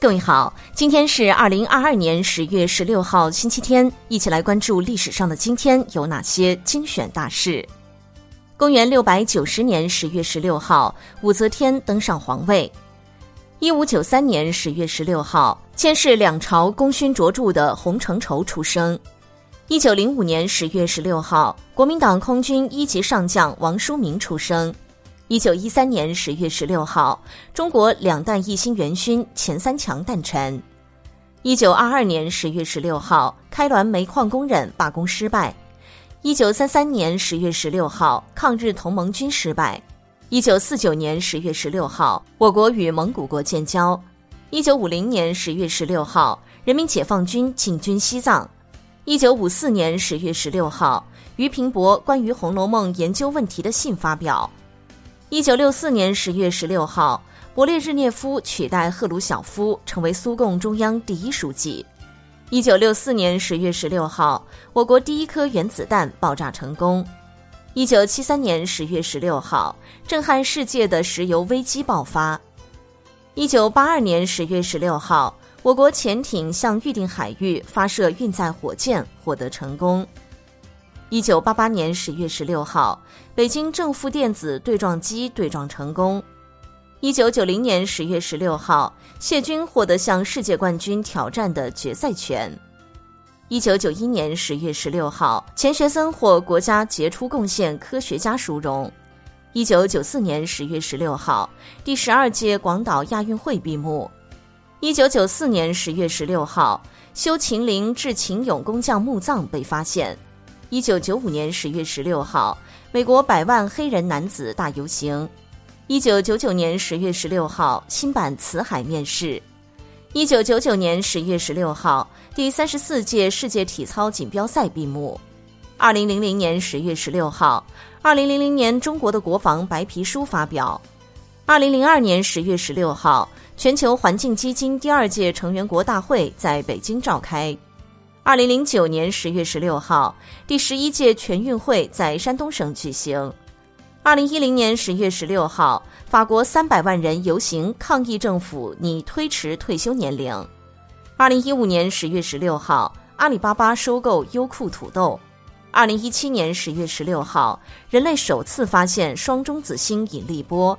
各位好，今天是二零二二年十月十六号，星期天，一起来关注历史上的今天有哪些精选大事。公元六百九十年十月十六号，武则天登上皇位。一五九三年十月十六号，监视两朝功勋卓著的洪承畴出生。一九零五年十月十六号，国民党空军一级上将王书明出生。一九一三年十月十六号，中国两弹一星元勋钱三强诞辰。一九二二年十月十六号，开滦煤矿工人罢工失败。一九三三年十月十六号，抗日同盟军失败。一九四九年十月十六号，我国与蒙古国建交。一九五零年十月十六号，人民解放军进军西藏。一九五四年十月十六号，俞平伯关于《红楼梦》研究问题的信发表。一九六四年十月十六号，勃列日涅夫取代赫鲁晓夫成为苏共中央第一书记。一九六四年十月十六号，我国第一颗原子弹爆炸成功。一九七三年十月十六号，震撼世界的石油危机爆发。一九八二年十月十六号。我国潜艇向预定海域发射运载火箭，获得成功。一九八八年十月十六号，北京正负电子对撞机对撞成功。一九九零年十月十六号，谢军获得向世界冠军挑战的决赛权。一九九一年十月十六号，钱学森获国家杰出贡献科学家殊荣。一九九四年十月十六号，第十二届广岛亚运会闭幕。一九九四年十月十六号，修秦陵至秦俑工匠墓葬被发现。一九九五年十月十六号，美国百万黑人男子大游行。一九九九年十月十六号，新版《辞海》面世。一九九九年十月十六号，第三十四届世界体操锦标赛闭幕。二零零零年十月十六号，二零零零年中国的国防白皮书发表。二零零二年十月十六号。全球环境基金第二届成员国大会在北京召开。二零零九年十月十六号，第十一届全运会在山东省举行。二零一零年十月十六号，法国三百万人游行抗议政府拟推迟退休年龄。二零一五年十月十六号，阿里巴巴收购优酷土豆。二零一七年十月十六号，人类首次发现双中子星引力波。